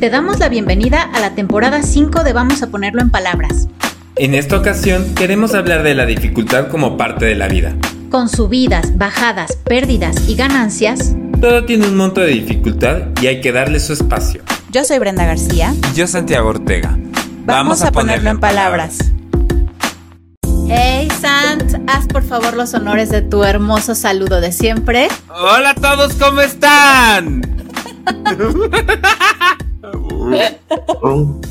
Te damos la bienvenida a la temporada 5 de Vamos a ponerlo en palabras. En esta ocasión queremos hablar de la dificultad como parte de la vida. Con subidas, bajadas, pérdidas y ganancias, Todo tiene un monto de dificultad y hay que darle su espacio. Yo soy Brenda García. Y yo Santiago Ortega. Vamos, a, ponerlo en palabras. Hey Sant, haz por favor los honores de tu hermoso saludo de siempre. Hola a todos, ¿cómo están?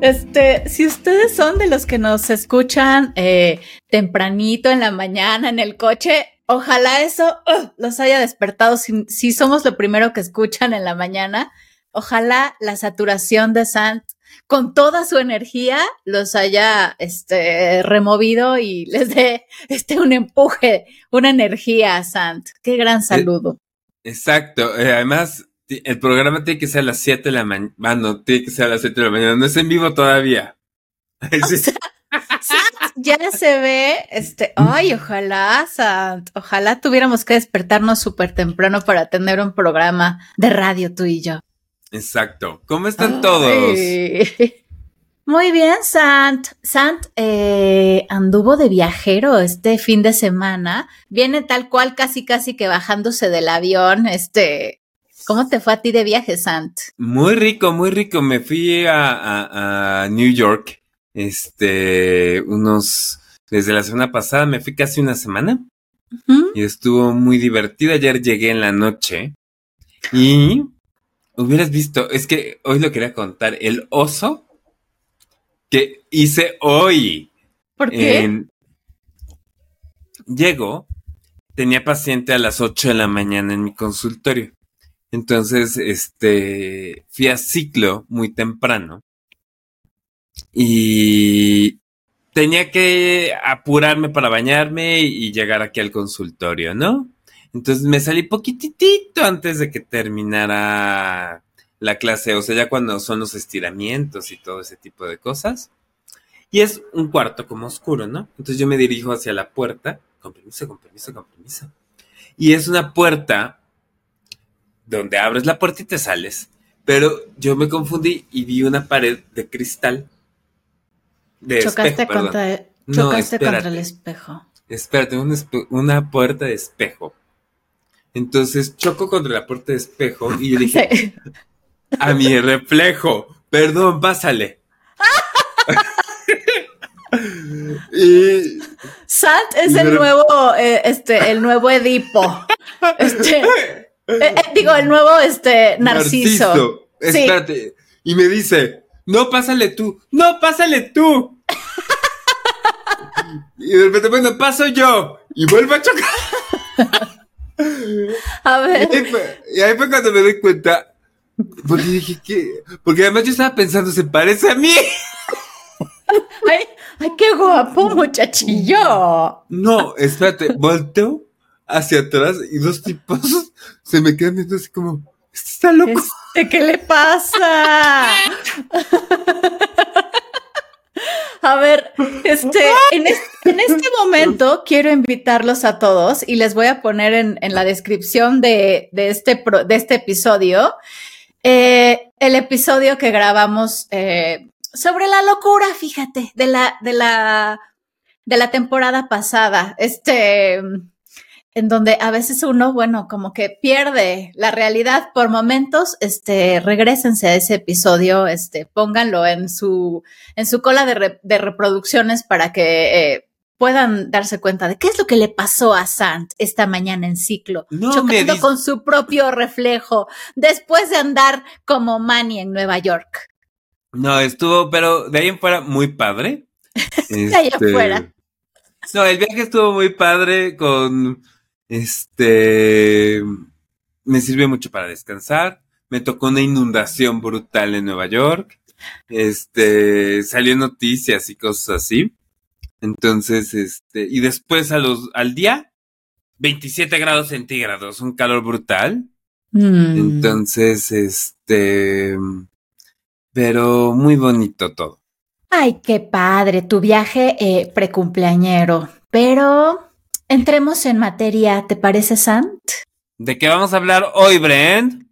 Este, si ustedes son de los que nos escuchan eh, tempranito en la mañana en el coche, ojalá eso uh, los haya despertado. Si, si somos lo primero que escuchan en la mañana, ojalá la saturación de Sant con toda su energía los haya este, removido y les dé este, un empuje, una energía a Sant. Qué gran saludo. Exacto, eh, además el programa tiene que ser a las 7 de la mañana. Ah, no, tiene que ser a las 7 de la mañana. No es en vivo todavía. Sí. Ya se ve, este, ay, ojalá, Sant, ojalá tuviéramos que despertarnos súper temprano para tener un programa de radio tú y yo. Exacto. ¿Cómo están todos? Muy bien, Sant. Sant eh, anduvo de viajero este fin de semana. Viene tal cual, casi, casi que bajándose del avión. Este, ¿cómo te fue a ti de viaje, Sant? Muy rico, muy rico. Me fui a, a- a New York. Este, unos, desde la semana pasada me fui casi una semana y estuvo muy divertido. Ayer llegué en la noche y hubieras visto, es que hoy lo quería contar, el oso que hice hoy. ¿Por qué? Llego, tenía paciente a las 8 de la mañana en mi consultorio. Entonces, este, fui a ciclo muy temprano y tenía que apurarme para bañarme y llegar aquí al consultorio, ¿no? Entonces me salí poquitito antes de que terminara la clase, o sea, ya cuando son los estiramientos y todo ese tipo de cosas. Y es un cuarto como oscuro, ¿no? Entonces yo me dirijo hacia la puerta, con permiso, con permiso, con permiso. Y es una puerta donde abres la puerta y te sales. Pero yo me confundí y vi una pared de cristal. De Chocaste, espejo, contra, No, chocaste contra el espejo. Espérate, un espe- una puerta de espejo. Entonces choco contra la puerta de espejo y yo dije, Sí. a mi reflejo, perdón, pásale. y Sant es Y el nuevo, eh, este, el nuevo Edipo. Este, eh, eh, digo, el nuevo, este, Narciso. Sí. Espérate. Y me dice, no, pásale tú. No, pásale tú. y de repente, bueno, paso yo. Y vuelvo a chocar. A Y ver, ahí, fue, y ahí fue cuando me doy cuenta. Porque dije que. Porque además yo estaba pensando, se parece a mí. ay, ay, qué guapo, muchachillo. No, espérate, volteo hacia atrás y dos tipos se me quedan viendo así como, este está loco. Este, ¿qué le pasa? A ver, este, en, es- en este momento quiero invitarlos a todos y les voy a poner en, en la descripción de, de este, pro- de este episodio eh, el episodio que grabamos eh, sobre la locura, fíjate, de la, de la, de la temporada pasada. Este, en donde a veces uno, bueno, como que pierde la realidad por momentos, este, regresense a ese episodio, este, pónganlo en su, en su cola de, re- de reproducciones para que eh, puedan darse cuenta de qué es lo que le pasó a Sant esta mañana en ciclo, No chocando con su propio reflejo después de andar como Manny en Nueva York. No, estuvo, pero de ahí en fuera muy padre. De ahí Este, afuera. No, el viaje estuvo muy padre con, este, me sirvió mucho para descansar. Me tocó una inundación brutal en Nueva York. Este, salió noticias y cosas así. Entonces, este, y después a los, al día, 27 grados centígrados, un calor brutal. Mm. Entonces, este, pero muy bonito todo. Ay, qué padre, tu viaje eh, precumpleañero. Pero entremos en materia, ¿te parece, Sant? ¿De qué vamos a hablar hoy, Brent?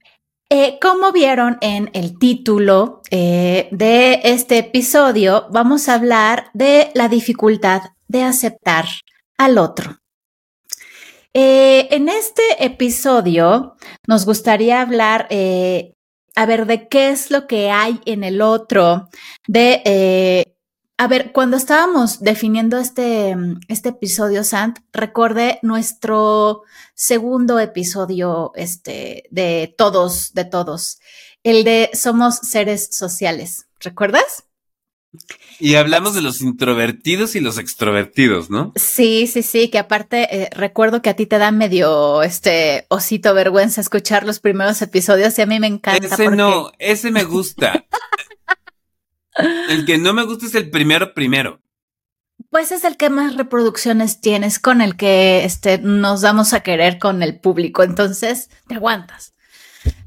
Eh, como vieron en el título eh, de este episodio, vamos a hablar de la dificultad de aceptar al otro. Eh, en este episodio nos gustaría hablar, a ver, de qué es lo que hay en el otro, de a ver, cuando estábamos definiendo este, este episodio, Sant, recuerde nuestro segundo episodio este, de todos, de todos, el de Somos seres sociales. ¿Recuerdas? Y hablamos de los introvertidos y los extrovertidos, ¿no? Sí, sí, sí, que aparte eh, recuerdo que a ti te da medio este osito vergüenza escuchar los primeros episodios y a mí me encanta. Ese no, ese me gusta. El que no me gusta es el primero primero. Pues es el que más reproducciones tienes, con el que este, nos damos a querer con el público, entonces te aguantas.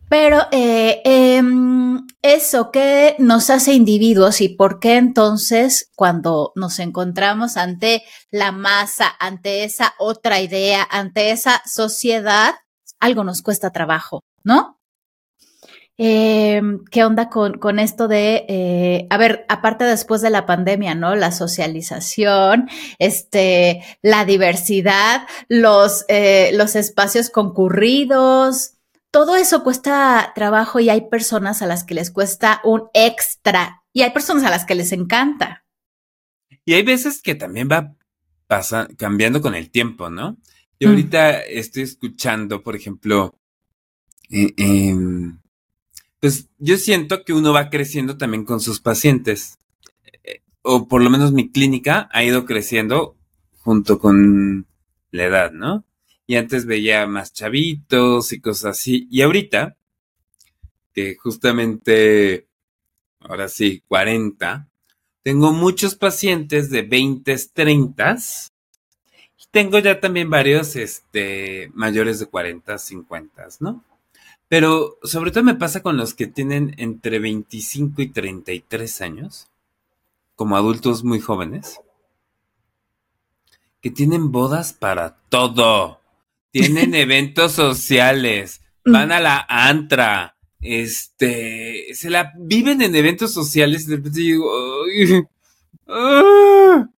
Pero eh, em, eso que nos hace individuos y por qué entonces cuando nos encontramos ante la masa, ante esa otra idea, ante esa sociedad, algo nos cuesta trabajo, ¿no? Eh, ¿Qué onda con, con esto de, eh, a ver, aparte después de la pandemia, ¿no? La socialización, este, la diversidad, los, eh, los espacios concurridos, todo eso cuesta trabajo y hay personas a las que les cuesta un extra y hay personas a las que les encanta. Y hay veces que también va pasa, cambiando con el tiempo, ¿no? Yo mm. ahorita estoy escuchando, por ejemplo, en pues yo siento que uno va creciendo también con sus pacientes. Eh, o por lo menos mi clínica ha ido creciendo junto con la edad, ¿no? Y antes veía más chavitos y cosas así. Y ahorita, que justamente, ahora sí, 40, tengo muchos pacientes de 20, 30. Y tengo ya también varios, este, mayores de 40, 50, ¿no? Pero sobre todo me pasa con los que tienen entre 25 y 33 años, como adultos muy jóvenes, que tienen bodas para todo. Tienen eventos sociales, van a la antra, este, se la viven en eventos sociales y de repente digo, ah".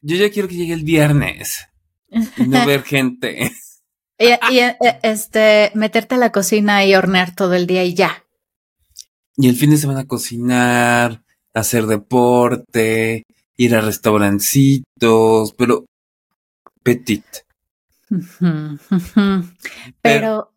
yo ya quiero que llegue el viernes y no ver gente. Y, eh, este, meterte a la cocina y hornear todo el día y ya. Y el fin de semana cocinar, hacer deporte, ir a restaurancitos, pero petit. Pero,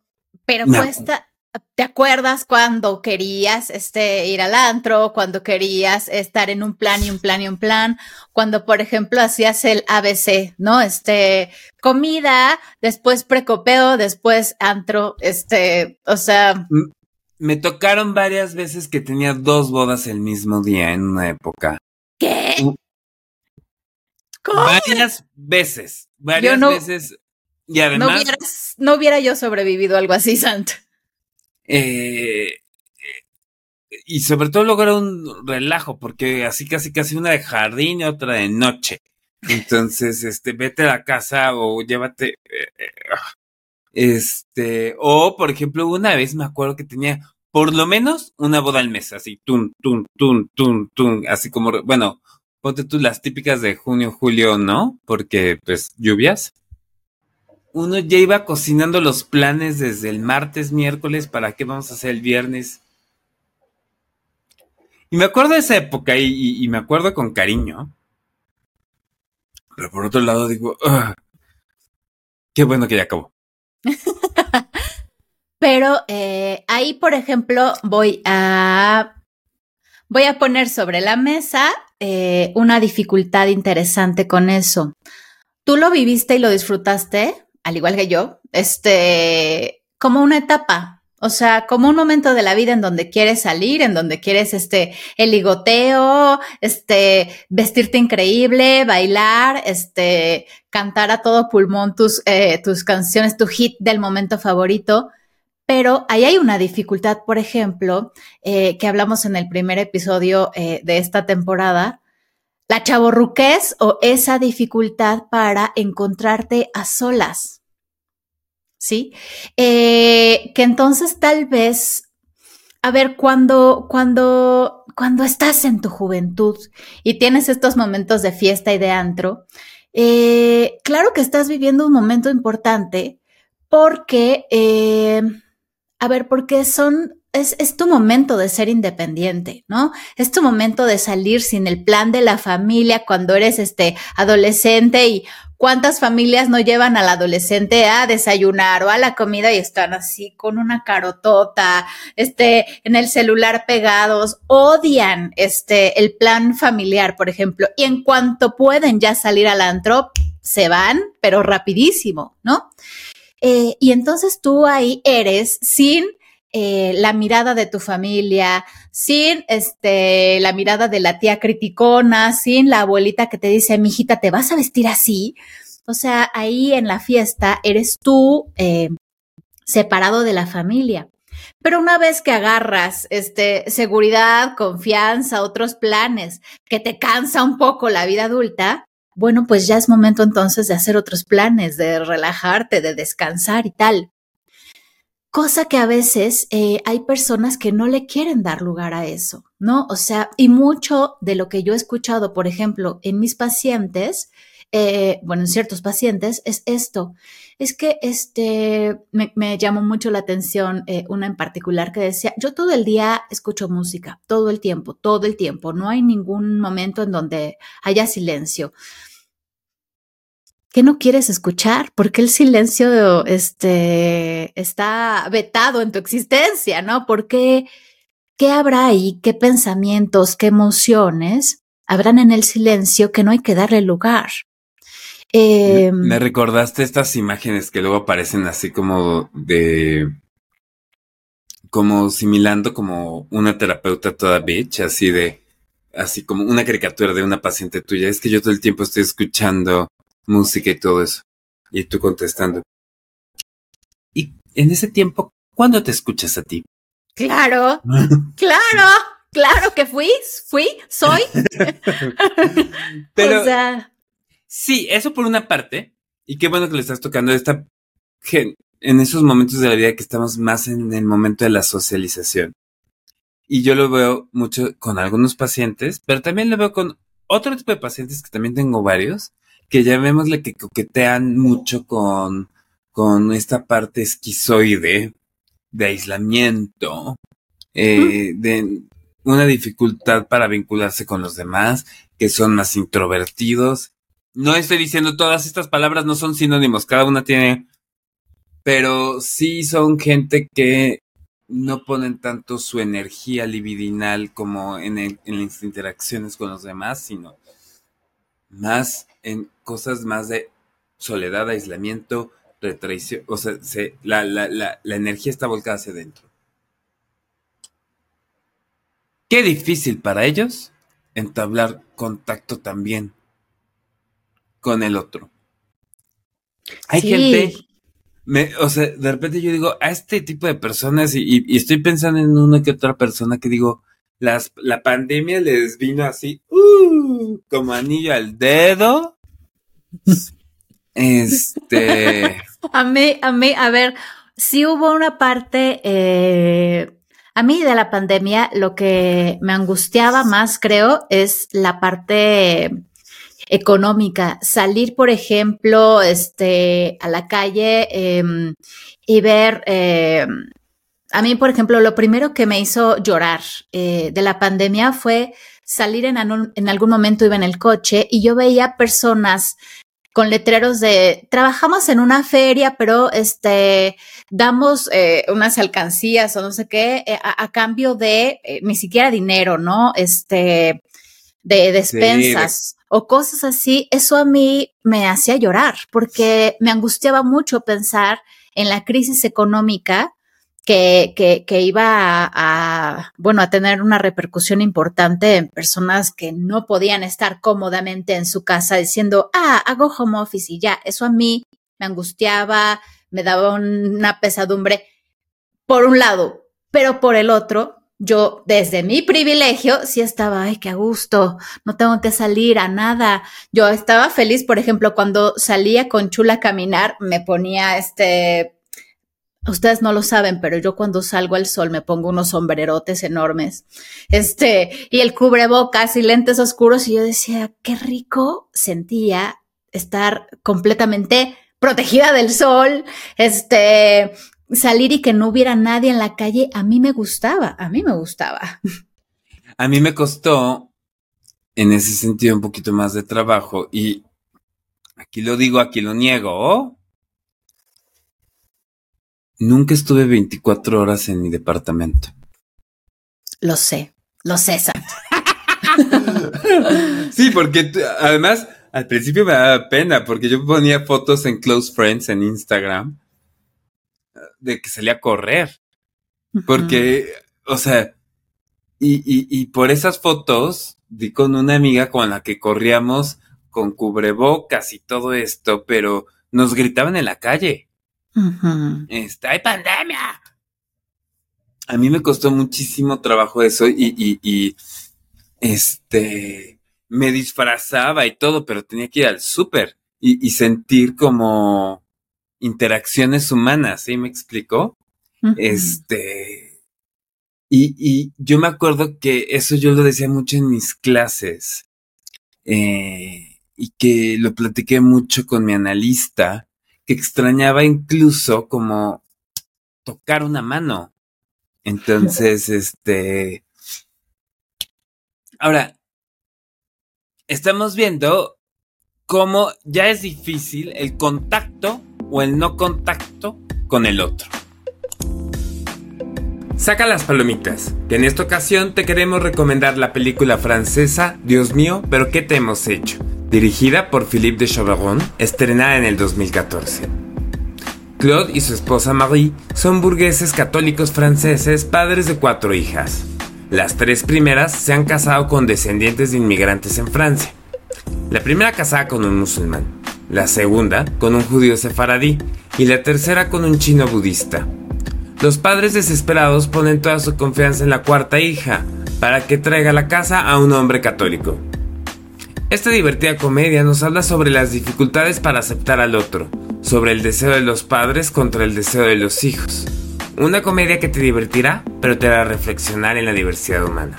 pero cuesta, ¿Te acuerdas cuando querías este, ir al antro, cuando querías estar en un plan y un plan y un plan? Cuando, por ejemplo, hacías el ABC, ¿no? Este, comida, después precopeo, después antro, este, o sea. Me tocaron varias veces que tenía dos bodas el mismo día en una época. ¿Qué? ¿Cómo? Varias veces, varias veces. Y además. No, no hubiera yo sobrevivido algo así, Santo. Eh, y sobre todo luego era un relajo, porque así casi casi una de jardín y otra de noche. Entonces, este, vete a la casa o llévate. Eh, eh, ah, este, o por ejemplo, una vez me acuerdo que tenía por lo menos una boda al mes, así, tun, tun, tun, tun, tun, así como, bueno, ponte tú las típicas de junio, julio, ¿no? Porque, pues, lluvias uno ya iba cocinando los planes desde el martes, miércoles, para qué vamos a hacer el viernes. Y me acuerdo de esa época y, me acuerdo con cariño. Pero por otro lado digo, qué bueno que ya acabó. Pero eh, ahí, por ejemplo, voy a voy a poner sobre la mesa eh, una dificultad interesante con eso. ¿Tú lo viviste y lo disfrutaste? Al igual que yo, este, como una etapa, o sea, como un momento de la vida en donde quieres salir, en donde quieres este el ligoteo, este vestirte increíble, bailar, este cantar a todo pulmón tus eh, tus canciones, tu hit del momento favorito. Pero ahí hay una dificultad, por ejemplo, eh, que hablamos en el primer episodio eh, de esta temporada, la chaborruquez o esa dificultad para encontrarte a solas. ¿Sí? Eh, que entonces tal vez, a ver, cuando, cuando, cuando estás en tu juventud y tienes estos momentos de fiesta y de antro, eh, claro que estás viviendo un momento importante porque, eh, a ver, porque son es, es, tu momento de ser independiente, ¿no? Es tu momento de salir sin el plan de la familia cuando eres este adolescente y cuántas familias no llevan al adolescente a desayunar o a la comida y están así con una carotota, este, en el celular pegados, odian este, el plan familiar, por ejemplo, y en cuanto pueden ya salir al antro, se van, pero rapidísimo, ¿no? Eh, y entonces tú ahí eres sin eh, la mirada de tu familia, sin este, la mirada de la tía criticona, sin la abuelita que te dice, mijita, ¿te vas a vestir así? O sea, ahí en la fiesta eres tú eh, separado de la familia. Pero una vez que agarras este, seguridad, confianza, otros planes, que te cansa un poco la vida adulta, bueno, pues ya es momento entonces de hacer otros planes, de relajarte, de descansar y tal cosa que a veces eh, hay personas que no le quieren dar lugar a eso, ¿no? O sea, y mucho de lo que yo he escuchado, por ejemplo, en mis pacientes, eh, bueno, en ciertos pacientes, es esto. Es que este, me, llamó mucho la atención eh, una en particular que decía, yo todo el día escucho música, todo el tiempo, todo el tiempo, no hay ningún momento en donde haya silencio. ¿Qué no quieres escuchar? Porque el silencio este, está vetado en tu existencia, ¿no? Porque qué habrá ahí? ¿Qué pensamientos, qué emociones habrán en el silencio que no hay que darle lugar? Eh, me recordaste estas imágenes que luego aparecen así como de como similando como una terapeuta toda bitch, así de, así como una caricatura de una paciente tuya. Es que yo todo el tiempo estoy escuchando música y todo eso. Y tú contestando. Y en ese tiempo, ¿cuándo te escuchas a ti? Claro, claro, claro que fui, fui, soy. Pero, o sea... sí, eso por una parte. Y qué bueno que le estás tocando esta en esos momentos de la vida que estamos más en el momento de la socialización. Y yo lo veo mucho con algunos pacientes, pero también lo veo con otro tipo de pacientes que también tengo varios, que llamémosle que coquetean mucho con, con esta parte esquizoide de aislamiento, eh, de una dificultad para vincularse con los demás, que son más introvertidos. No estoy diciendo todas estas palabras no son sinónimos, cada una tiene, pero sí son gente que no ponen tanto su energía libidinal como en, en las interacciones con los demás, sino más en cosas más de soledad, aislamiento, retraición, o sea, se, la, la, la, la energía está volcada hacia adentro. Qué difícil para ellos entablar contacto también con el otro. Hay gente, me, o sea, de repente yo digo, a este tipo de personas, y, y, estoy pensando en una que otra persona que digo, las, la pandemia les vino así, uh, como anillo al dedo, este. a mí, a mí, a ver, si hubo una parte. Eh, a mí de la pandemia lo que me angustiaba más, creo, es la parte económica. Salir, por ejemplo, este, a la calle em, y ver. Em, a mí, por ejemplo, lo primero que me hizo llorar eh, de la pandemia fue salir en, en algún momento, iba en el coche y yo veía personas con letreros de trabajamos en una feria, pero este damos eh, unas alcancías o no sé qué eh, a, cambio de eh, ni siquiera dinero, ¿no? Este de despensas o cosas así. Eso a mí me hacía llorar porque me angustiaba mucho pensar en la crisis económica que, que, iba a, bueno, a tener una repercusión importante en personas que no podían estar cómodamente en su casa diciendo, ah, hago home office y ya. Eso a mí me angustiaba, me daba una pesadumbre por un lado, pero por el otro, yo desde mi privilegio sí estaba, ay, qué gusto, no tengo que salir a nada. Yo estaba feliz, por ejemplo, cuando salía con Chula a caminar, me ponía este Ustedes no lo saben, pero yo cuando salgo al sol me pongo unos sombrerotes enormes, este, y el cubrebocas y lentes oscuros, y yo decía, qué rico sentía estar completamente protegida del sol, este, salir y que no hubiera nadie en la calle, a mí me gustaba, a mí me gustaba. A mí me costó, en ese sentido, un poquito más de trabajo y aquí lo digo, aquí lo niego. Nunca estuve 24 horas en mi departamento. Lo sé, lo sé, sí, porque además al principio me daba pena porque yo ponía fotos en Close Friends en Instagram de que salía a correr. Porque, o sea, y, y, por esas fotos di con una amiga con la que corríamos con cubrebocas y todo esto, pero nos gritaban en la calle. Está, hay pandemia. A mí me costó muchísimo trabajo eso y, y, y este, me disfrazaba y todo, pero tenía que ir al súper y, y, sentir como interacciones humanas, ¿sí me explicó? Este, y, y, yo me acuerdo que eso yo lo decía mucho en mis clases eh, y que lo platiqué mucho con mi analista, que extrañaba incluso como tocar una mano. Entonces, este, ahora, estamos viendo cómo ya es difícil el contacto o el no contacto con el otro. Saca las palomitas, que en esta ocasión te queremos recomendar la película francesa Dios mío, pero ¿qué te hemos hecho? Dirigida por Philippe de Chauvron, estrenada en el 2014. Claude y su esposa Marie son burgueses católicos franceses, padres de cuatro hijas. Las tres primeras se han casado con descendientes de inmigrantes en Francia. La primera casada con un musulmán, la segunda con un judío sefaradí y la tercera con un chino budista. Los padres desesperados ponen toda su confianza en la cuarta hija para que traiga la casa a un hombre católico. Esta divertida comedia nos habla sobre las dificultades para aceptar al otro, sobre el deseo de los padres contra el deseo de los hijos. Una comedia que te divertirá, pero te hará reflexionar en la diversidad humana.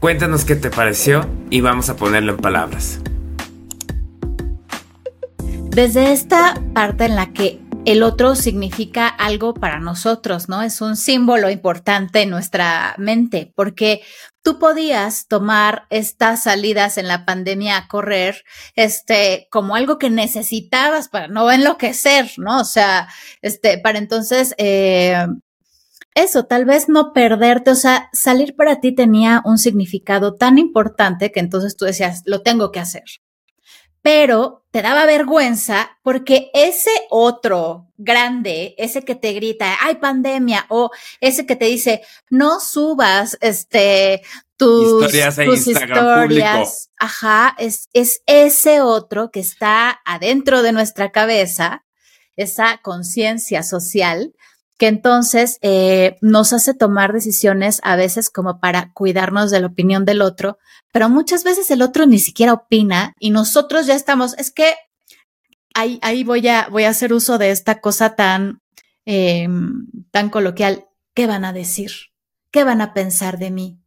Cuéntanos qué te pareció y vamos a ponerlo en palabras desde esta parte en la que el otro significa algo para nosotros, ¿no? Es un símbolo importante en nuestra mente, porque tú podías tomar estas salidas en la pandemia a correr, este, como algo que necesitabas para no enloquecer, ¿no? O sea, este, para entonces, eh, eso, tal vez no perderte, o sea, salir para ti tenía un significado tan importante que entonces tú decías, lo tengo que hacer, pero te daba vergüenza porque ese otro grande, ese que te grita, hay pandemia, o ese que te dice, no subas este tus historias, tus historias. Ajá, es, es ese otro que está adentro de nuestra cabeza, esa conciencia social que entonces eh, nos hace tomar decisiones a veces como para cuidarnos de la opinión del otro, pero muchas veces el otro ni siquiera opina y nosotros ya estamos, es que ahí, ahí voy, a, voy a hacer uso de esta cosa tan, eh, tan coloquial, ¿qué van a decir? ¿Qué van a pensar de mí?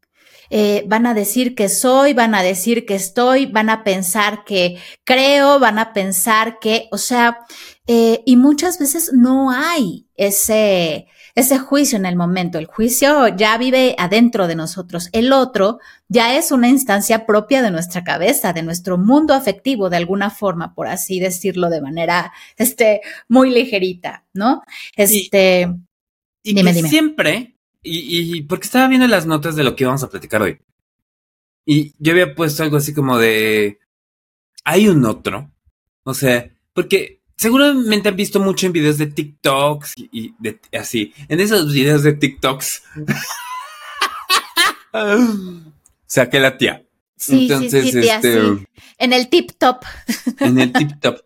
Eh, van a decir que soy, van a decir que estoy, van a pensar que creo, van a pensar que, o sea, eh, y muchas veces no hay ese, ese juicio en el momento. El juicio ya vive adentro de nosotros. El otro ya es una instancia propia de nuestra cabeza, de nuestro mundo afectivo, de alguna forma, por así decirlo, de manera, este, muy ligerita, ¿no? Este, y, dime, dime. Siempre y, y porque estaba viendo las notas de lo que vamos a platicar hoy. Y yo había puesto algo así como de. Hay un otro. O sea, porque seguramente han visto mucho en videos de TikToks y, de, así. En esos videos de TikToks. saqué la tía. Sí, Entonces, sí, sí, tía, este, En el tip top. En el tip top.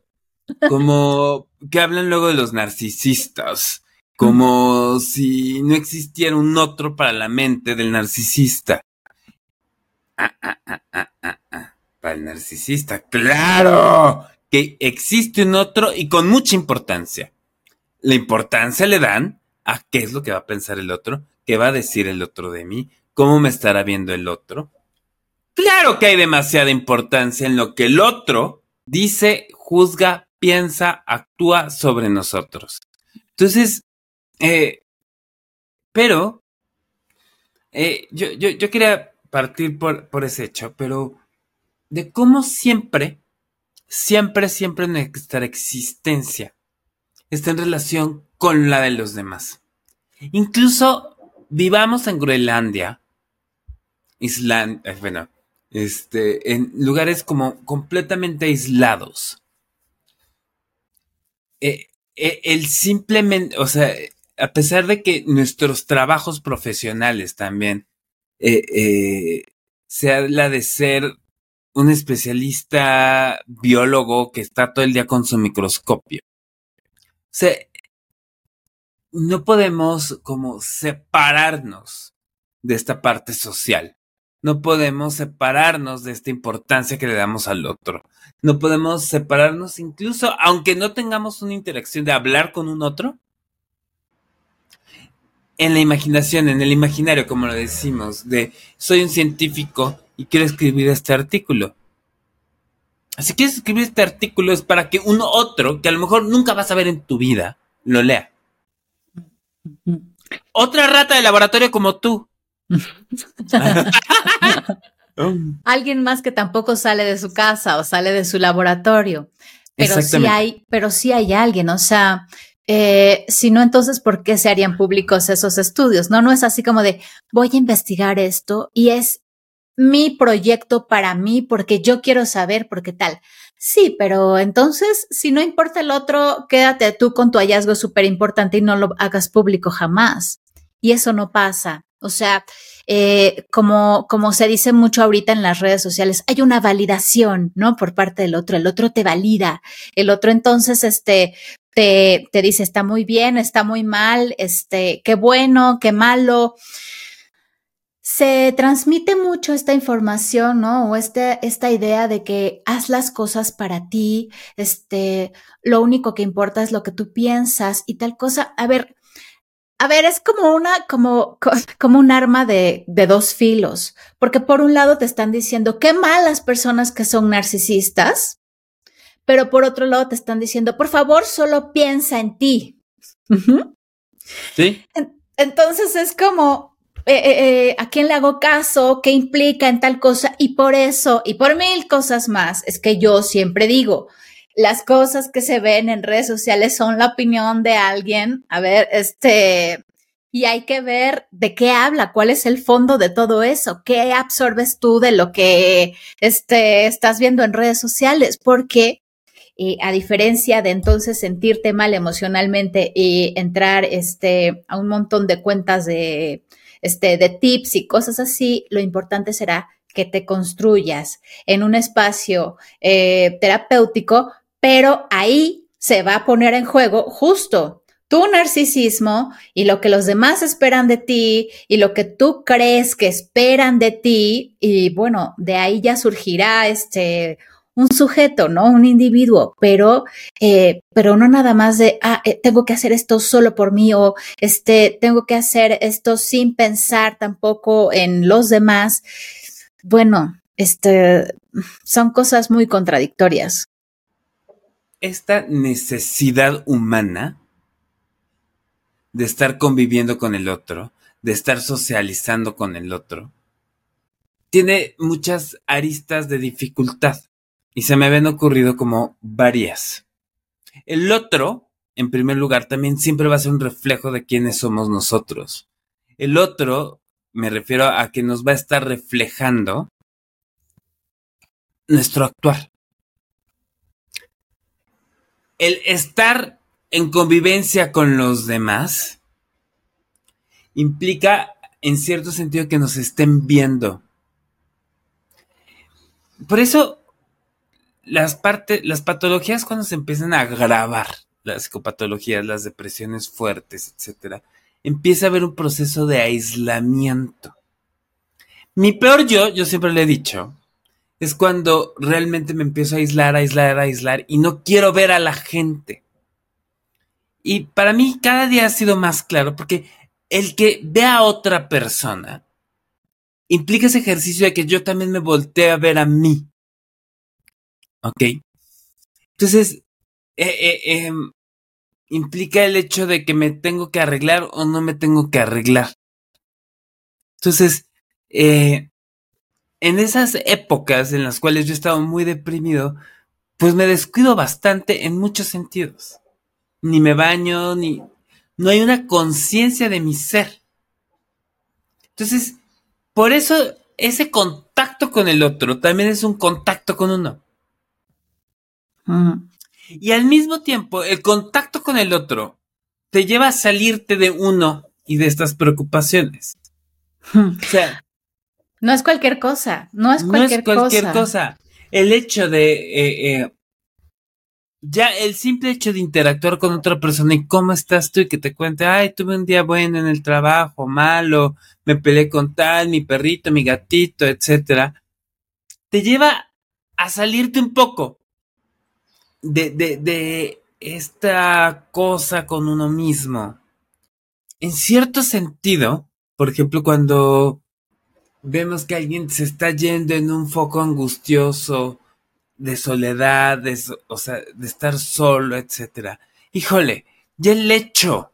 Como que hablan luego de los narcisistas como si no existiera un otro para la mente del narcisista. Ah, ah, ah, para el narcisista, claro que existe un otro y con mucha importancia. La importancia le dan a qué es lo que va a pensar el otro, qué va a decir el otro de mí, cómo me estará viendo el otro. Claro que hay demasiada importancia en lo que el otro dice, juzga, piensa, actúa sobre nosotros. Entonces, eh, pero eh, yo, yo, yo, quería partir por, por ese hecho, pero de cómo siempre, siempre, siempre nuestra existencia está en relación con la de los demás. Incluso vivamos en Groenlandia, Islandia, eh, bueno, este, en lugares como completamente aislados. Eh, eh, el simplemente, o sea, a pesar de que nuestros trabajos profesionales también se habla de ser un especialista biólogo que está todo el día con su microscopio. O sea, no podemos como separarnos de esta parte social. No podemos separarnos de esta importancia que le damos al otro. No podemos separarnos incluso, aunque no tengamos una interacción de hablar con un otro. En la imaginación, en el imaginario, como lo decimos, de soy un científico y quiero escribir este artículo. Si quieres escribir este artículo es para que uno otro, que a lo mejor nunca vas a ver en tu vida, lo lea. Otra rata de laboratorio como tú. Alguien más que tampoco sale de su casa o sale de su laboratorio. Pero sí hay, pero sí hay alguien, o sea, eh, si no, entonces, ¿por qué se harían públicos esos estudios? No, no es así como de voy a investigar esto y es mi proyecto para mí porque yo quiero saber, porque tal. Sí, pero entonces, si no importa el otro, quédate tú con tu hallazgo súper importante y no lo hagas público jamás. Y eso no pasa. O sea, eh, como, como se dice mucho ahorita en las redes sociales, hay una validación, ¿no? Por parte del otro. El otro te valida. El otro entonces, este, te, te dice, está muy bien, está muy mal, este, qué bueno, qué malo se transmite mucho esta información, ¿no? O este, esta idea de que haz las cosas para ti, este, lo único que importa es lo que tú piensas y tal cosa. A ver, a ver, es como una, como, como un arma de, de dos filos, porque por un lado te están diciendo qué malas personas que son narcisistas, pero por otro lado te están diciendo, por favor, solo piensa en ti. Sí. Entonces es como, eh, eh, eh, a quién le hago caso, qué implica en tal cosa, y por eso, y por mil cosas más, es que yo siempre digo, las cosas que se ven en redes sociales son la opinión de alguien, a ver, este, y hay que ver de qué habla, cuál es el fondo de todo eso, qué absorbes tú de lo que este, estás viendo en redes sociales, porque a diferencia de entonces sentirte mal emocionalmente y entrar este, a un montón de cuentas de, este, de tips y cosas así, lo importante será que te construyas en un espacio eh, terapéutico, pero ahí se va a poner en juego justo tu narcisismo y lo que los demás esperan de ti y lo que tú crees que esperan de ti. Y bueno, de ahí ya surgirá este un sujeto, ¿no? Un individuo, pero, eh, pero no nada más de, ah, eh, tengo que hacer esto solo por mí o este, tengo que hacer esto sin pensar tampoco en los demás. Bueno, este, son cosas muy contradictorias. Esta necesidad humana de estar conviviendo con el otro, de estar socializando con el otro, tiene muchas aristas de dificultad y se me habían ocurrido como varias. El otro, en primer lugar, también siempre va a ser un reflejo de quiénes somos nosotros. El otro, me refiero a que nos va a estar reflejando nuestro actuar. El estar en convivencia con los demás implica en cierto sentido que nos estén viendo. Por eso las las patologías cuando se empiezan a agravar, las psicopatologías, las depresiones fuertes, etcétera, empieza a haber un proceso de aislamiento. Mi peor yo, yo siempre le he dicho, es cuando realmente me empiezo a aislar, aislar, aislar y no quiero ver a la gente. Y para mí cada día ha sido más claro porque el que ve a otra persona implica ese ejercicio de que yo también me voltee a ver a mí. ¿Ok? Entonces, eh, eh, em, implica el hecho de que me tengo que arreglar o no me tengo que arreglar. Entonces, eh, en esas épocas en las cuales yo estaba muy deprimido, pues me descuido bastante en muchos sentidos. Ni me baño, ni... No hay una conciencia de mi ser. Entonces, por eso ese contacto con el otro también es un contacto con uno. Y al mismo tiempo, el contacto con el otro te lleva a salirte de uno y de estas preocupaciones. O sea, no es cualquier cosa, no es cualquier, no es cualquier cosa. El hecho de eh, eh, ya el simple hecho de interactuar con otra persona y cómo estás tú y que te cuente, ay, tuve un día bueno en el trabajo, malo, me peleé con tal, mi perrito, mi gatito, etcétera, te lleva a salirte un poco de, de, de esta cosa con uno mismo. En cierto sentido, por ejemplo, cuando vemos que alguien se está yendo en un foco angustioso de soledad, de, o sea, de estar solo, etcétera. Híjole, ya el hecho,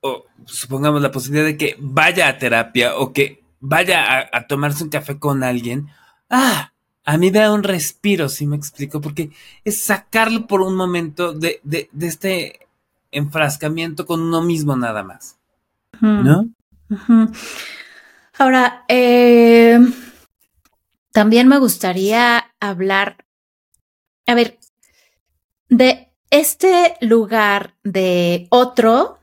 o supongamos la posibilidad de que vaya a terapia o que vaya a, tomarse un café con alguien, ah, a mí me da un respiro, si me explico, porque es sacarlo por un momento de, de, de este enfrascamiento con uno mismo nada más. ¿No? Ahora, eh, también me gustaría hablar, a ver, de este lugar de otro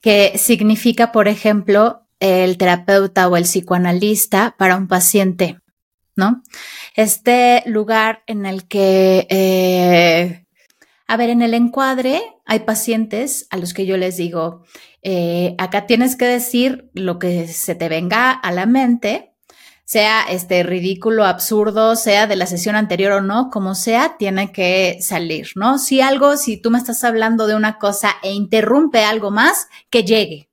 que significa, por ejemplo, el terapeuta o el psicoanalista para un paciente, ¿no? Este lugar en el que, eh, a ver, en el encuadre hay pacientes a los que yo les digo, eh, acá tienes que decir lo que se te venga a la mente, sea este ridículo, absurdo, sea de la sesión anterior o no, como sea, tiene que salir, ¿no? Si algo, si tú me estás hablando de una cosa e interrumpe algo más, que llegue.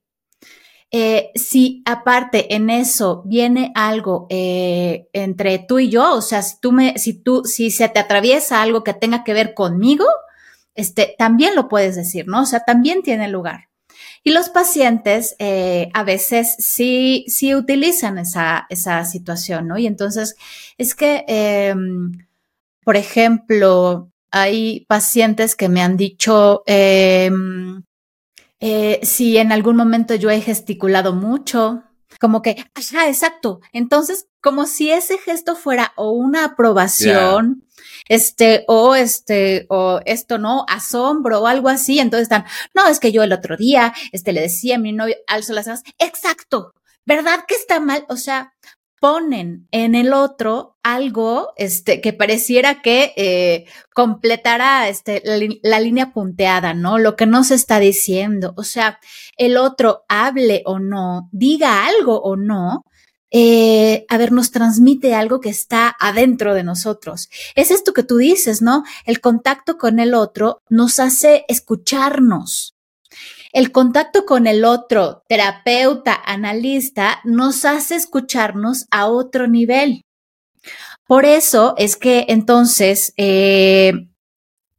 Eh, si aparte en eso viene algo eh, entre tú y yo, o sea, si tú me, si tú, si se te atraviesa algo que tenga que ver conmigo, este, también lo puedes decir, ¿no? O sea, también tiene lugar. Y los pacientes eh, a veces sí, sí utilizan esa, esa situación, ¿no? Y entonces es que, em, por ejemplo, hay pacientes que me han dicho, em, eh, si en algún momento yo he gesticulado mucho, como que, ajá, exacto. Entonces, como si ese gesto fuera o una aprobación, este, o este, o esto no, asombro o algo así. Entonces están, no, es que yo el otro día, este, le decía a mi novio, alzo las exacto, ¿verdad que está mal? O sea, ponen en el otro algo este, que pareciera que eh, completara este, la, línea punteada, ¿no? Lo que no se está diciendo. O sea, el otro hable o no, diga algo o no, eh, a ver, nos transmite algo que está adentro de nosotros. Es esto que tú dices, ¿no? El contacto con el otro nos hace escucharnos. El contacto con el otro, terapeuta, analista, nos hace escucharnos a otro nivel. Por eso es que entonces, eh,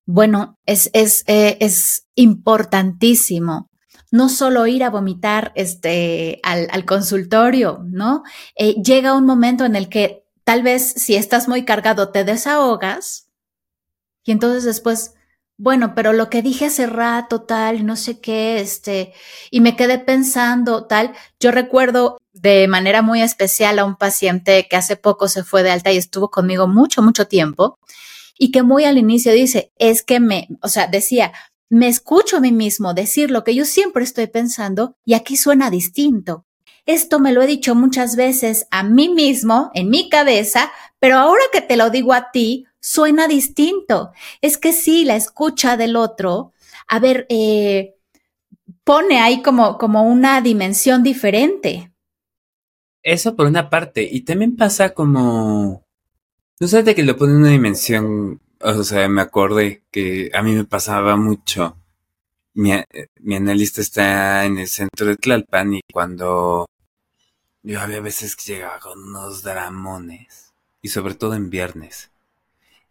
bueno, es, es, eh, es importantísimo no solo ir a vomitar este, al, consultorio, ¿no? Eh, llega un momento en el que tal vez si estás muy cargado te desahogas y entonces después bueno, pero lo que dije hace rato, tal, no sé qué, este, y me quedé pensando, tal, yo recuerdo de manera muy especial a un paciente que hace poco se fue de alta y estuvo conmigo mucho, mucho tiempo, y que muy al inicio dice, es que me, o sea, decía, me escucho a mí mismo decir lo que yo siempre estoy pensando y aquí suena distinto. Esto me lo he dicho muchas veces a mí mismo, en mi cabeza, pero ahora que te lo digo a ti, suena distinto. Es que sí, la escucha del otro, a ver, eh, pone ahí como, como una dimensión diferente. Eso por una parte, y también pasa como, no sé de que lo pone una dimensión o sea, me acordé que a mí me pasaba mucho. Mi, mi analista está en el centro de Tlalpan y cuando yo había veces que llegaba con unos dramones y sobre todo en viernes.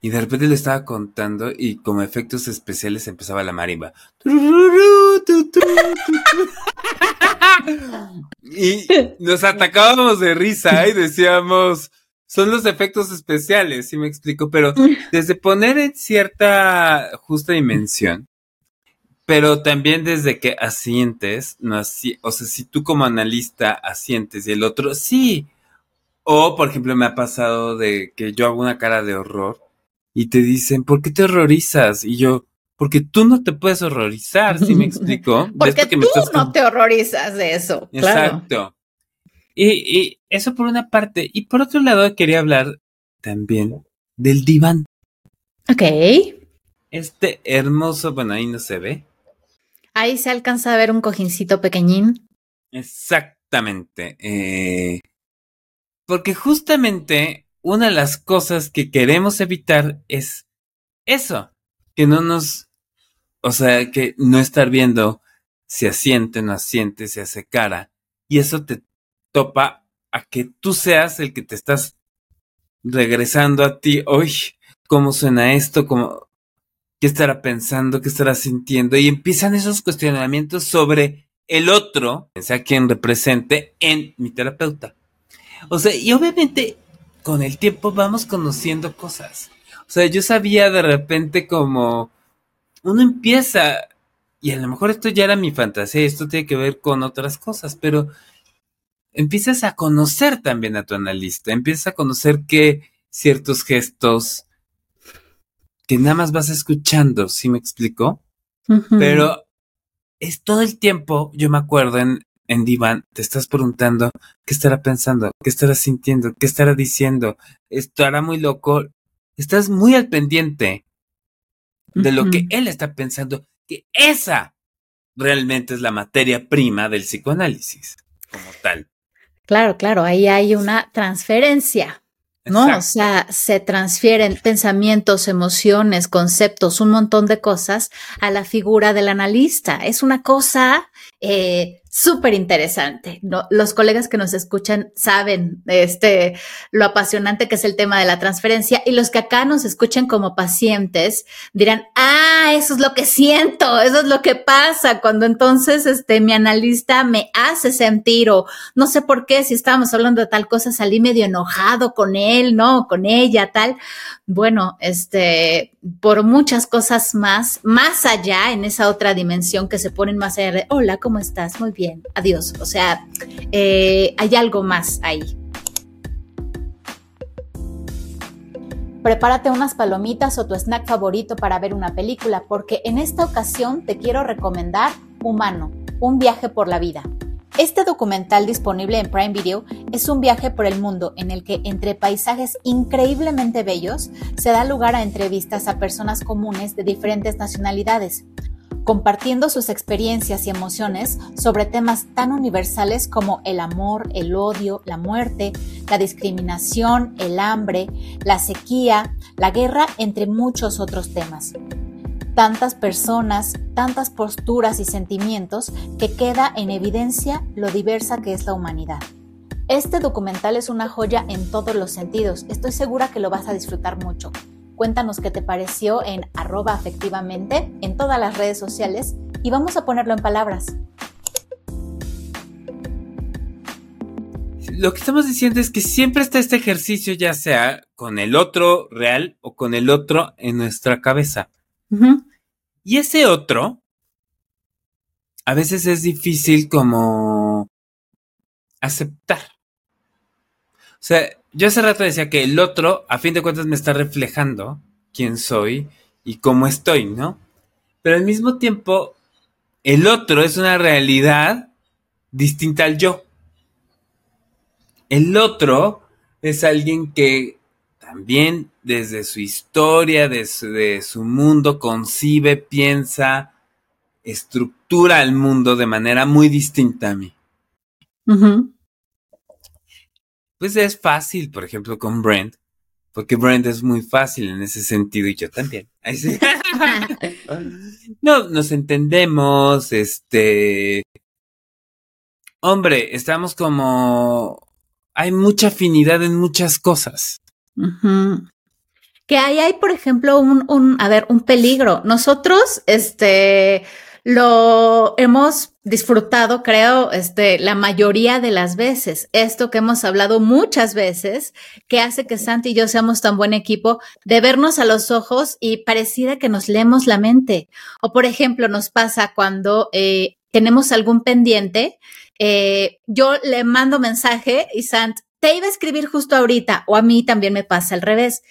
Y de repente le estaba contando y como efectos especiales empezaba la marimba. y nos atacábamos de risa y decíamos, son los efectos especiales, si me explico, pero desde poner en cierta justa dimensión, pero también desde que asientes, no así, o sea, si tú como analista asientes y el otro, sí. O, por ejemplo, me ha pasado de que yo hago una cara de horror y te dicen, ¿por qué te horrorizas? Y yo, porque tú no te puedes horrorizar, ¿sí me explico? porque tú no te horrorizas de eso. Exacto. Y, y, eso por una parte. Y por otro lado, quería hablar también del diván. Ok. Este hermoso, bueno, ahí no se ve. Ahí se alcanza a ver un cojincito pequeñín. Exactamente. Eh, porque justamente una de las cosas que queremos evitar es eso, que no nos, o sea, que no estar viendo si asiente, no asiente, si hace cara. Y eso te topa a que tú seas el que te estás regresando a ti. Uy, ¿cómo suena esto? ¿Cómo, ¿Qué estará pensando? ¿Qué estará sintiendo? Y empiezan esos cuestionamientos sobre el otro, sea quien represente, en mi terapeuta. O sea, y obviamente con el tiempo vamos conociendo cosas. O sea, yo sabía de repente como uno empieza, y a lo mejor esto ya era mi fantasía, esto tiene que ver con otras cosas, pero empiezas a conocer también a tu analista, empiezas a conocer que ciertos gestos que nada más vas escuchando, ¿sí me explico? Pero es todo el tiempo, yo me acuerdo en, en Divan, te estás preguntando qué estará pensando, qué estará sintiendo, qué estará diciendo, estará muy loco, estás muy al pendiente de lo que él está pensando, que esa realmente es la materia prima del psicoanálisis como tal. Claro, claro, ahí hay una transferencia, ¿no? O sea, se transfieren pensamientos, emociones, conceptos, un montón de cosas a la figura del analista. Es una cosa eh, súper interesante. Los colegas que nos escuchan saben este, lo apasionante que es el tema de la transferencia y los que acá nos escuchen como pacientes dirán, ah, eso es lo que siento, eso es lo que pasa cuando entonces este, mi analista me hace sentir o no sé por qué, si estábamos hablando de tal cosa, salí medio enojado con él, ¿no? Con ella, tal. Bueno, este, por muchas cosas más, más allá en esa otra dimensión que se ponen más allá de, hola, ¿cómo estás? Muy bien, adiós. O sea, eh, hay algo más ahí. Prepárate unas palomitas o tu snack favorito para ver una película, porque en esta ocasión te quiero recomendar Humano, un viaje por la vida. Este documental disponible en Prime Video es un viaje por el mundo en el que entre paisajes increíblemente bellos se da lugar a entrevistas a personas comunes de diferentes nacionalidades, compartiendo sus experiencias y emociones sobre temas tan universales como el amor, el odio, la muerte, la discriminación, el hambre, la sequía, la guerra, entre muchos otros temas tantas personas, tantas posturas y sentimientos que queda en evidencia lo diversa que es la humanidad. Este documental es una joya en todos los sentidos. Estoy segura que lo vas a disfrutar mucho. Cuéntanos qué te pareció en arroba afectivamente en todas las redes sociales y vamos a ponerlo en palabras. Lo que estamos diciendo es que siempre está este ejercicio, ya sea con el otro real o con el otro en nuestra cabeza. Y ese otro, a veces es difícil como aceptar. O sea, yo hace rato decía que el otro, a fin de cuentas, me está reflejando quién soy y cómo estoy, ¿no? Pero al mismo tiempo, el otro es una realidad distinta al yo. El otro es alguien que también desde su historia, de su, mundo, concibe, piensa, estructura el mundo de manera muy distinta a mí. Pues es fácil, por ejemplo, con Brent, porque Brent es muy fácil en ese sentido y yo también. no, nos entendemos, este... Hombre, estamos como... Hay mucha afinidad en muchas cosas. Que ahí hay, por ejemplo, un, un, a ver, un peligro. Nosotros, este, lo hemos disfrutado, creo, este, la mayoría de las veces. Esto que hemos hablado muchas veces, que hace que Santi y yo seamos tan buen equipo, de vernos a los ojos y pareciera que nos leemos la mente. O, por ejemplo, nos pasa cuando eh, tenemos algún pendiente, eh, yo le mando mensaje y Sant, te iba a escribir justo ahorita, o a mí también me pasa al revés.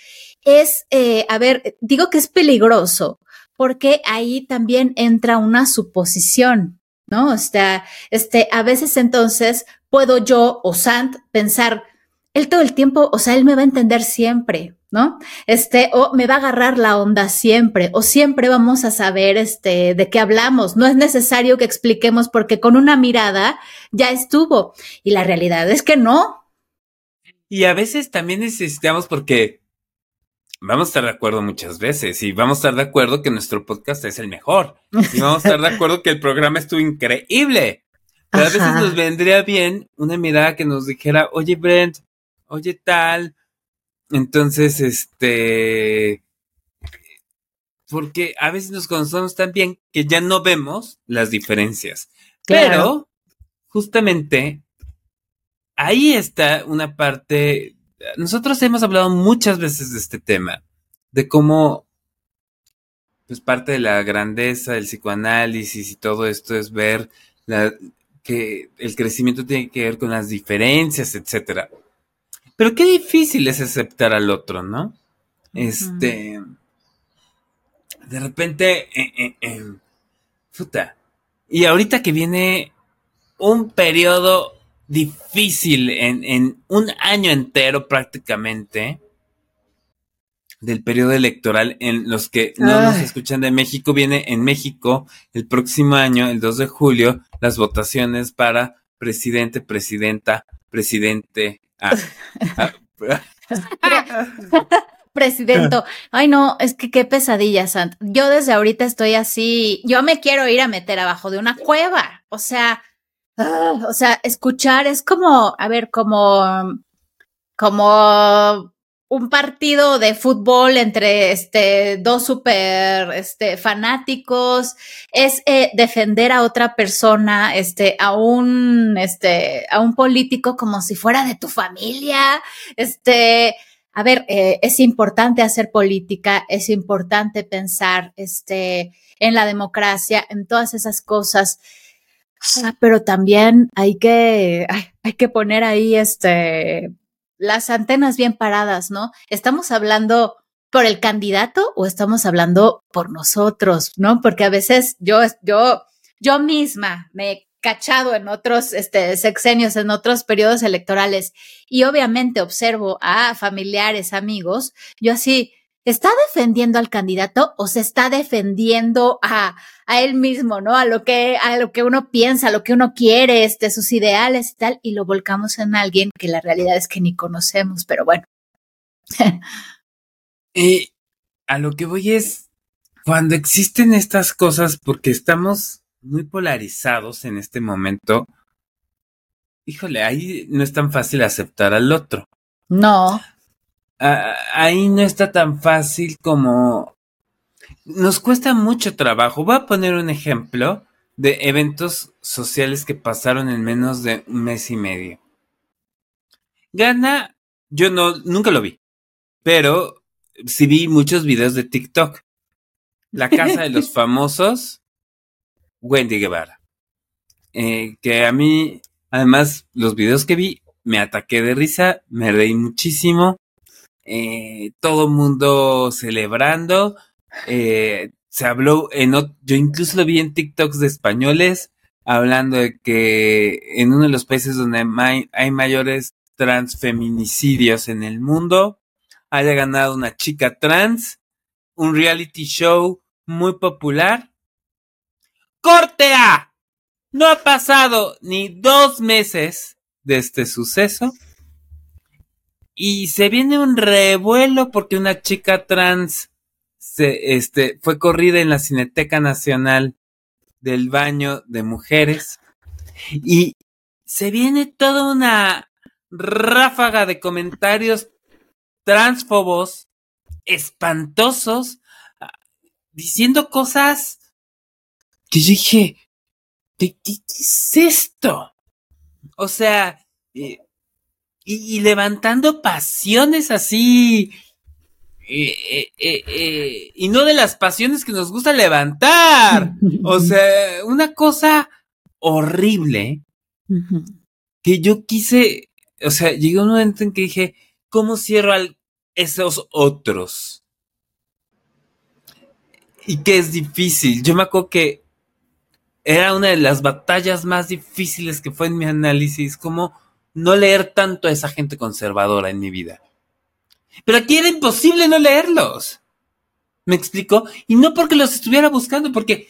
Es, eh, a ver, digo que es peligroso porque ahí también entra una suposición, ¿no? O sea, este, a veces entonces puedo yo o Sant pensar, él todo el tiempo, o sea, él me va a entender siempre, ¿no? Este, o me va a agarrar la onda siempre, o siempre vamos a saber, este, de qué hablamos. No es necesario que expliquemos porque con una mirada ya estuvo. Y la realidad es que no. Y a veces también necesitamos porque vamos a estar de acuerdo muchas veces y vamos a estar de acuerdo que nuestro podcast es el mejor y vamos a estar de acuerdo que el programa estuvo increíble. Pero a veces nos vendría bien una mirada que nos dijera, oye Brent, oye tal. Entonces, este, porque a veces nos conocemos tan bien que ya no vemos las diferencias. Pero, justamente, ahí está una parte nosotros hemos hablado muchas veces de este tema, de cómo, pues parte de la grandeza del psicoanálisis y todo esto es ver que el crecimiento tiene que ver con las diferencias, etcétera. Pero qué difícil es aceptar al otro, ¿no? Este, de repente, eh, eh, puta. Y ahorita que viene un periodo difícil en, un año entero prácticamente del periodo electoral en los que no nos escuchan de México, viene en México el próximo año, el 2 de julio, las votaciones para presidente, presidenta, presidente. Ah, Presidente, ay no, es que qué pesadilla, Sant. Yo desde ahorita estoy así, yo me quiero ir a meter abajo de una cueva, o sea, Ah, o sea, escuchar es como, a ver, como, como un partido de fútbol entre este dos super este fanáticos es eh, defender a otra persona este a un este a un político como si fuera de tu familia este a ver eh, es importante hacer política es importante pensar este en la democracia en todas esas cosas pero también hay que, hay que poner ahí este, las antenas bien paradas, ¿no? Estamos hablando por el candidato o estamos hablando por nosotros, ¿no? Porque a veces yo, yo, yo misma me he cachado en otros este, sexenios, en otros periodos electorales y obviamente observo a familiares, amigos, yo así, ¿está defendiendo al candidato o se está defendiendo a, a él mismo, ¿no? A lo que, a lo que uno piensa, a lo que uno quiere, este, sus ideales y tal, y lo volcamos en alguien que la realidad es que ni conocemos, pero bueno. y a lo que voy es, cuando existen estas cosas, porque estamos muy polarizados en este momento, híjole, ahí no es tan fácil aceptar al otro. No ahí no está tan fácil como... Nos cuesta mucho trabajo. Voy a poner un ejemplo de eventos sociales que pasaron en menos de un mes y medio. Gana, yo no, nunca lo vi, pero sí vi muchos videos de TikTok. La casa de los famosos, Wendy Guevara. Eh, que a mí, además, los videos que vi, me ataqué de risa, me reí muchísimo eh, todo mundo celebrando. Eh, se habló en, yo incluso lo vi en TikToks de españoles hablando de que en uno de los países donde hay, mayores transfeminicidios en el mundo, haya ganado una chica trans, un reality show muy popular. ¡Corte A! No ha pasado ni dos meses de este suceso y se viene un revuelo porque una chica trans se, este, fue corrida en la Cineteca Nacional del Baño de Mujeres y se viene toda una ráfaga de comentarios transfobos, espantosos, ah, diciendo cosas que yo dije, ¿qué, es esto? O sea, eh, y, levantando pasiones así. Eh, eh, y no de las pasiones que nos gusta levantar. o sea, una cosa horrible que yo quise, o sea, llegó un momento en que dije, ¿cómo cierro a esos otros? Y que es difícil. Yo me acuerdo que era una de las batallas más difíciles que fue en mi análisis, como no leer tanto a esa gente conservadora en mi vida. Pero aquí era imposible no leerlos. ¿Me explico? Y no porque los estuviera buscando, porque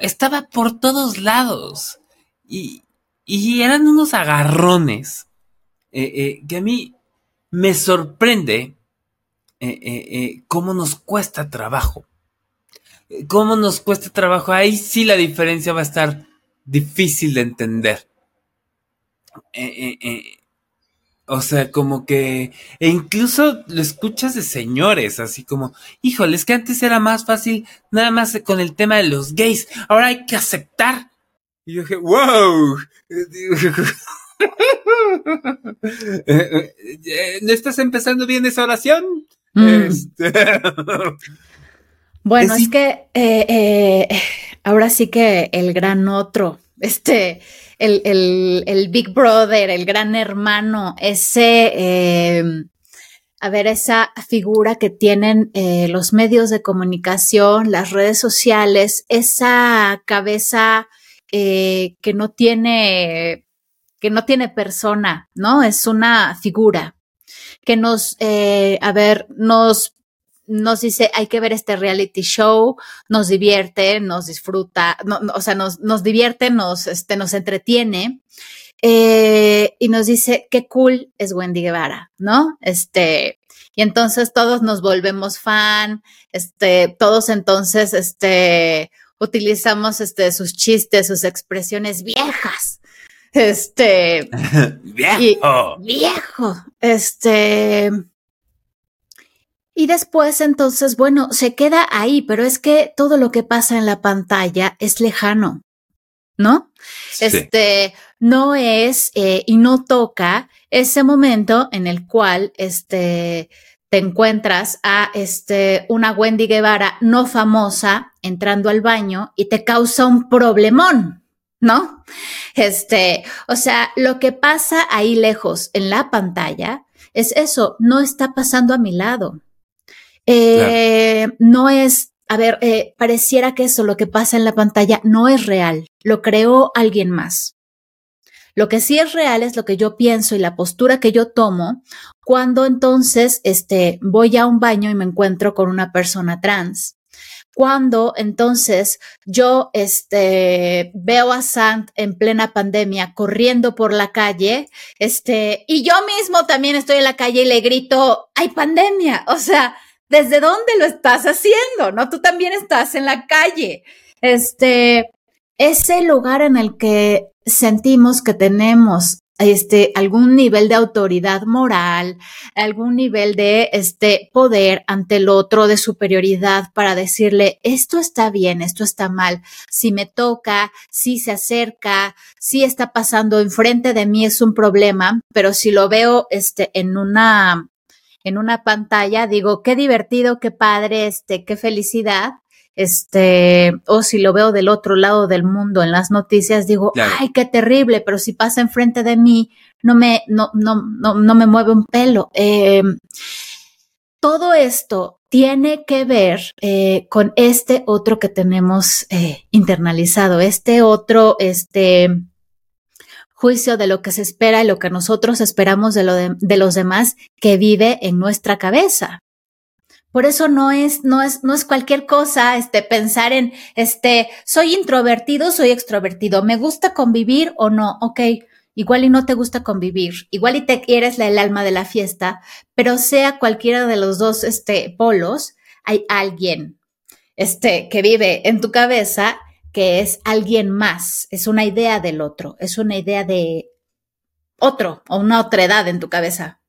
estaba por todos lados. Y, eran unos agarrones eh, eh, que a mí me sorprende eh, cómo nos cuesta trabajo. Cómo nos cuesta trabajo. Ahí sí la diferencia va a estar difícil de entender. Eh, eh, eh, o sea, como que, e incluso lo escuchas de señores, así como, híjole, es que antes era más fácil nada más con el tema de los gays, ahora hay que aceptar. Y yo dije, wow. ¿No estás empezando bien esa oración? Mm. Este, bueno, es, que ahora sí que el gran otro, este, el, Big Brother, el gran hermano, ese, eh, a ver, esa figura que tienen eh, los medios de comunicación, las redes sociales, esa cabeza eh, que no tiene, que no tiene persona, ¿no? Es una figura que nos, a ver, nos nos dice, hay que ver este reality show, nos divierte, nos disfruta, o sea, nos, nos divierte, nos, este, nos entretiene. Eh, y nos dice, qué cool es Wendy Guevara, ¿no? Este, y entonces todos nos volvemos fan, este, todos entonces, este, utilizamos, este, sus chistes, sus expresiones viejas, este, viejo, viejo, este, y después entonces, bueno, se queda ahí, pero es que todo lo que pasa en la pantalla es lejano, ¿no? Este, no es eh, y no toca ese momento en el cual, este, te encuentras a este, una Wendy Guevara no famosa entrando al baño y te causa un problemón, ¿no? Este, o sea, lo que pasa ahí lejos en la pantalla es eso, no está pasando a mi lado. Eh, no es, a ver, eh, pareciera que eso, lo que pasa en la pantalla, no es real, lo creó alguien más. Lo que sí es real es lo que yo pienso y la postura que yo tomo cuando entonces este, voy a un baño y me encuentro con una persona trans. Cuando entonces yo este, veo a Sant en plena pandemia corriendo por la calle, este, y yo mismo también estoy en la calle y le grito, hay pandemia. O sea, desde dónde lo estás haciendo, ¿no? Tú también estás en la calle. Este, ese lugar en el que sentimos que tenemos este, algún nivel de autoridad moral, algún nivel de este poder ante el otro, de superioridad para decirle esto está bien, esto está mal. Si me toca, si se acerca, si está pasando enfrente de mí es un problema, pero si lo veo este, en una en una pantalla, digo, qué divertido, qué padre, este, qué felicidad. Este, o si lo veo del otro lado del mundo en las noticias, digo, ay, qué terrible, pero si pasa enfrente de mí, no me, no, no, no, no me mueve un pelo. Em, todo esto tiene que ver eh, con este otro que tenemos eh, internalizado, este otro, este, juicio de lo que se espera y lo que nosotros esperamos de, lo de, los demás que vive en nuestra cabeza. Por eso no es, no es, no es cualquier cosa, este, pensar en, este, soy introvertido, soy extrovertido, me gusta convivir o no, ok, igual y no te gusta convivir, igual y te eres el alma de la fiesta, pero sea cualquiera de los dos este, polos, hay alguien este, que vive en tu cabeza que es alguien más, es una idea del otro, es una idea de otro o una otra edad en tu cabeza.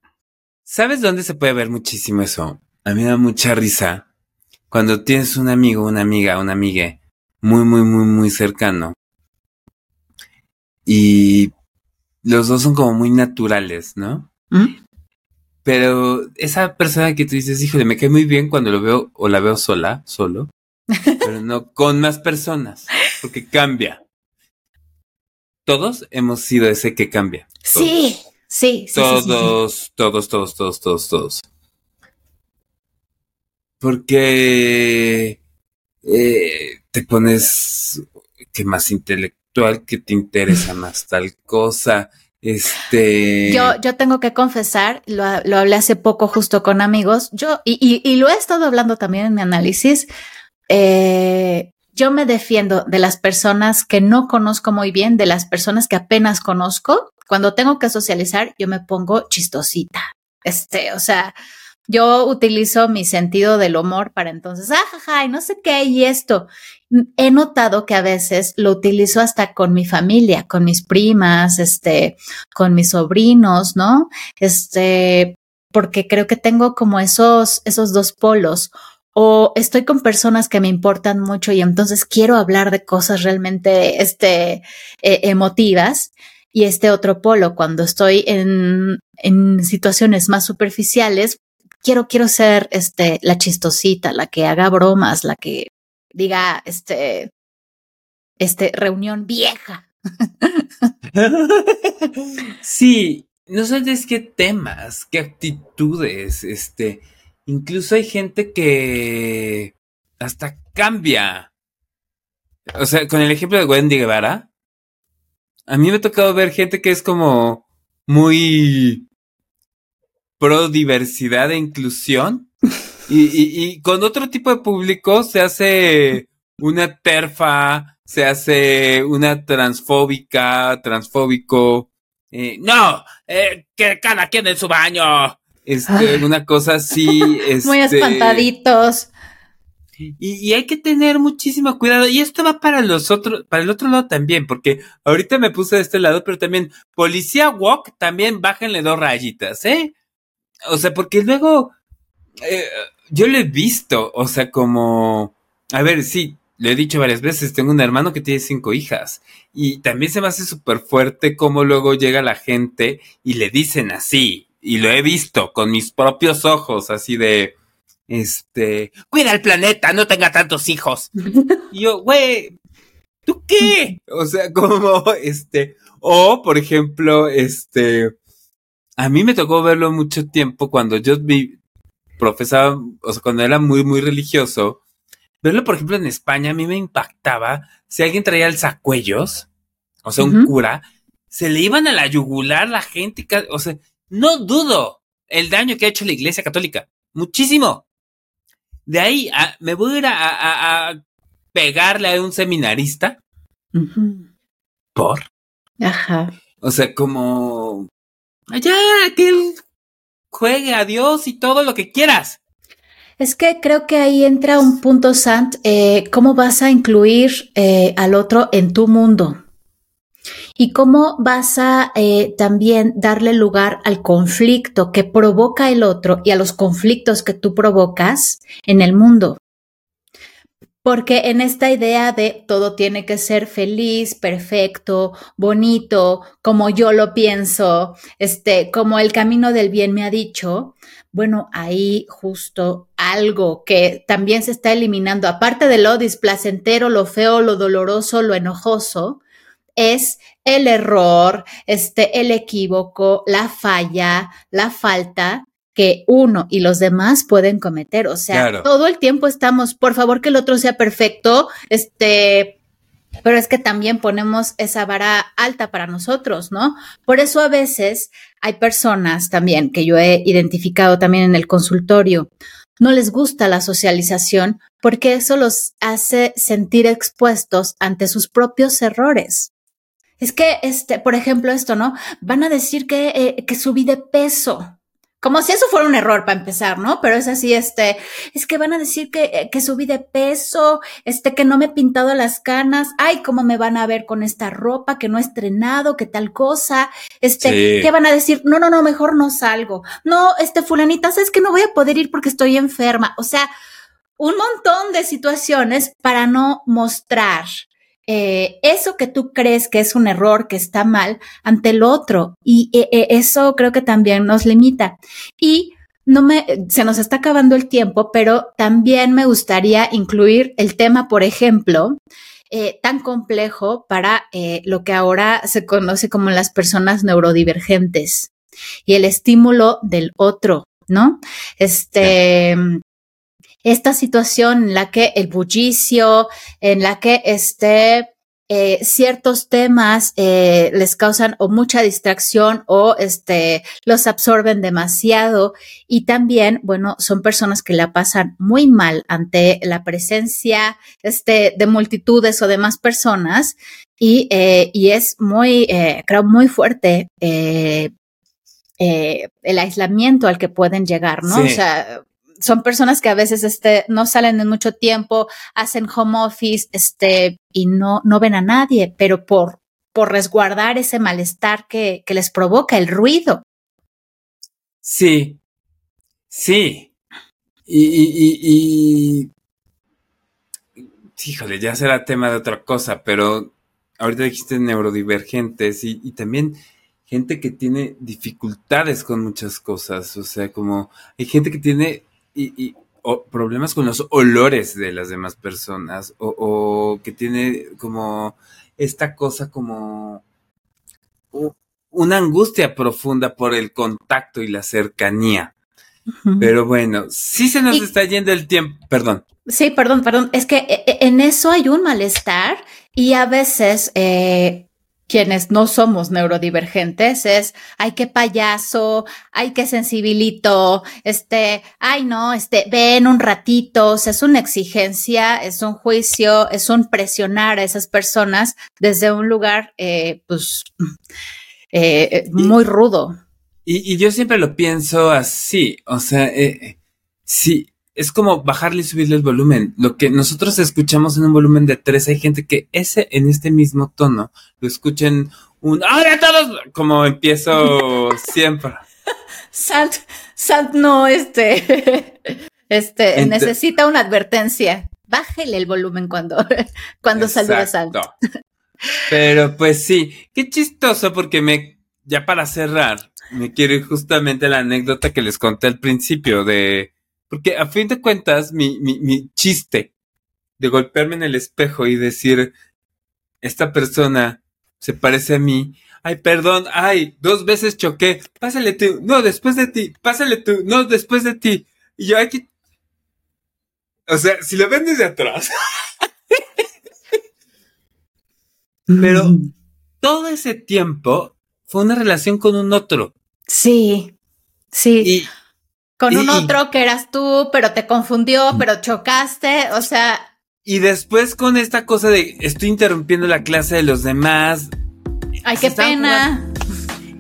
¿Sabes dónde se puede ver muchísimo eso? A mí me da mucha risa cuando tienes un amigo, una amiga, una amiga muy, muy, muy, muy cercano y los dos son como muy naturales, ¿no? ¿Mm? Pero esa persona que tú dices, híjole, me cae muy bien cuando lo veo o la veo sola, solo, pero no con más personas, porque cambia. Todos hemos sido ese que cambia. Sí, sí, sí. Todos, todos, todos, todos, todos, todos. Porque eh, te pones que más intelectual, que te interesa más tal cosa, este. Yo, yo tengo que confesar, lo, lo hablé hace poco justo con amigos, yo, y, y, y, lo he estado hablando también en mi análisis. Eh, yo me defiendo de las personas que no conozco muy bien, de las personas que apenas conozco. Cuando tengo que socializar, yo me pongo chistosita. Este, o sea, yo utilizo mi sentido del humor para entonces, ah, y no sé qué, y esto. He notado que a veces lo utilizo hasta con mi familia, con mis primas, este, con mis sobrinos, ¿no? Este, porque creo que tengo como esos, esos dos polos. O estoy con personas que me importan mucho y entonces quiero hablar de cosas realmente, este, e, emotivas y este otro polo, cuando estoy en, en situaciones más superficiales, quiero, quiero ser este, la chistosita, la que haga bromas, la que diga, este, este, reunión vieja. sí, no sabes qué temas, qué actitudes, este, incluso hay gente que hasta cambia. O sea, con el ejemplo de Wendy Guevara, a mí me ha tocado ver gente que es como muy pro diversidad e inclusión. Y, y, con otro tipo de público se hace una terfa, se hace una transfóbica, transfóbico. Eh, no, eh, que cada quien en su baño. Este, una cosa así. Muy este, espantaditos. Y, y, hay que tener muchísimo cuidado. Y esto va para los otros, para el otro lado también, porque ahorita me puse de este lado, pero también policía walk, también bájenle dos rayitas, ¿eh? o sea, porque luego eh, yo lo he visto, o sea, como, a ver, sí, le he dicho varias veces, tengo un hermano que tiene cinco hijas y también se me hace súper fuerte cómo luego llega la gente y le dicen así, y lo he visto con mis propios ojos, así de, este, cuida el planeta, no tenga tantos hijos. y yo, güey, ¿tú qué? O sea, como, este, o, por ejemplo, este, a mí me tocó verlo mucho tiempo cuando yo vi, profesaba, o sea, cuando era muy, muy religioso. Verlo, por ejemplo, en España, a mí me impactaba si alguien traía alzacuellos, o sea, un cura, se le iban a la yugular la gente, o sea, no dudo el daño que ha hecho la Iglesia Católica. Muchísimo. De ahí me voy a ir a, pegarle a un seminarista. ¿Por? Ajá. O sea, como Allá, que él juegue a Dios y todo lo que quieras. Es que creo que ahí entra un punto, Sant, eh, cómo vas a incluir eh, al otro en tu mundo y cómo vas a eh, también darle lugar al conflicto que provoca el otro y a los conflictos que tú provocas en el mundo. Porque en esta idea de todo tiene que ser feliz, perfecto, bonito, como yo lo pienso, este, como el camino del bien me ha dicho, bueno, ahí justo algo que también se está eliminando, aparte de lo displacentero, lo feo, lo doloroso, lo enojoso, es el error, este, el equívoco, la falla, la falta que uno y los demás pueden cometer. O sea, todo el tiempo estamos, por favor que el otro sea perfecto, este, pero es que también ponemos esa vara alta para nosotros, ¿no? Por eso a veces hay personas también que yo he identificado también en el consultorio, no les gusta la socialización porque eso los hace sentir expuestos ante sus propios errores. Es que, este, por ejemplo, esto, ¿no? Van a decir que, eh, que subí de peso. Como si eso fuera un error para empezar, ¿no? Pero es así, este, es que van a decir que, eh, que subí de peso, este, que no me he pintado las canas, ay, cómo me van a ver con esta ropa, que no he estrenado, que tal cosa, este, Sí. ¿qué van a decir? No, no, no, mejor no salgo. No, este, fulanita, sabes que no voy a poder ir porque estoy enferma. O sea, un montón de situaciones para no mostrar eh, eso que tú crees que es un error, que está mal, ante el otro. Y eh, eh, eso creo que también nos limita. Y no me, se nos está acabando el tiempo, pero también me gustaría incluir el tema, por ejemplo, eh, tan complejo para lo que ahora se conoce como las personas neurodivergentes y el estímulo del otro, ¿no? Este, esta situación en la que el bullicio, en la que este, eh, ciertos temas eh, les causan o mucha distracción o este, los absorben demasiado y también, bueno, son personas que la pasan muy mal ante la presencia este, de multitudes o demás personas y, eh, y es muy, eh, creo, muy fuerte eh, eh, el aislamiento al que pueden llegar, ¿no? Sí. O sea, son personas que a veces este, no salen en mucho tiempo, hacen home office, este, y no, no ven a nadie, pero por, por resguardar ese malestar que, que les provoca el ruido. Sí, sí. Y, y, y, y- híjole, ya será tema de otra cosa, pero ahorita dijiste neurodivergentes y, y también gente que tiene dificultades con muchas cosas, o sea, como hay gente que tiene y, y- o problemas con los olores de las demás personas o, o que tiene como esta cosa como una angustia profunda por el contacto y la cercanía. Pero bueno, sí se nos Y- está yendo el tiempo. Perdón. Sí, perdón, perdón. Es que eh, eh, en eso hay un malestar y a veces eh, quienes no somos neurodivergentes es, ay, qué payaso, ay, qué sensibilito, este, ay, no, este, ven un ratito, o sea, es una exigencia, es un juicio, es un presionar a esas personas desde un lugar, eh, pues, eh, muy rudo. Y, y yo siempre lo pienso así. O sea, eh, eh, sí, es como bajarle y subirle el volumen. Lo que nosotros escuchamos en un volumen de tres, hay gente que ese en este mismo tono lo escuchen un ¡Ahora todos! Como empiezo siempre. Sant, Sant no, este, este, Ent- necesita una advertencia. Bájele el volumen cuando, cuando saluda a Sant. Pero pues sí, qué chistoso porque me, ya para cerrar, me quiero ir justamente a la anécdota que les conté al principio de, porque a fin de cuentas mi, mi, mi chiste de golpearme en el espejo y decir, esta persona se parece a mí, ay, perdón, ay, dos veces choqué, pásale tú, no, después de ti, pásale tú, no, después de ti. Y yo aquí, o sea, si lo ven desde atrás. Pero todo ese tiempo fue una relación con un otro. Sí, sí. Y Con un y- Mm. otro que eras tú, pero te confundió, pero chocaste, o sea, Y después con esta cosa de estoy interrumpiendo la clase de los demás. ay, qué pena.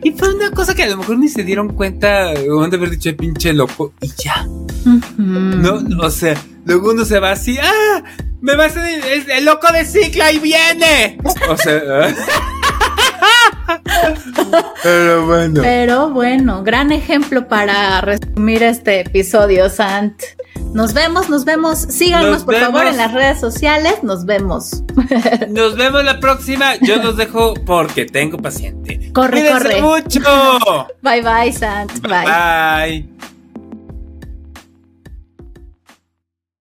Y fue una cosa que a lo mejor ni se dieron cuenta o han de haber dicho pinche loco y ya. Ujú. No, o sea, luego uno se va así, ¡ah! Me va a hacer el, loco de ciclo y viene. O sea, pero bueno. Pero bueno, gran ejemplo para resumir este episodio, Sant. Nos vemos, nos vemos. Síganos, Nos por favor, en las redes sociales. Nos vemos. Nos vemos la próxima. Yo los dejo porque tengo paciente. Corre, Cuídense corre. mucho. Bye, bye, Sant. Bye. Bye.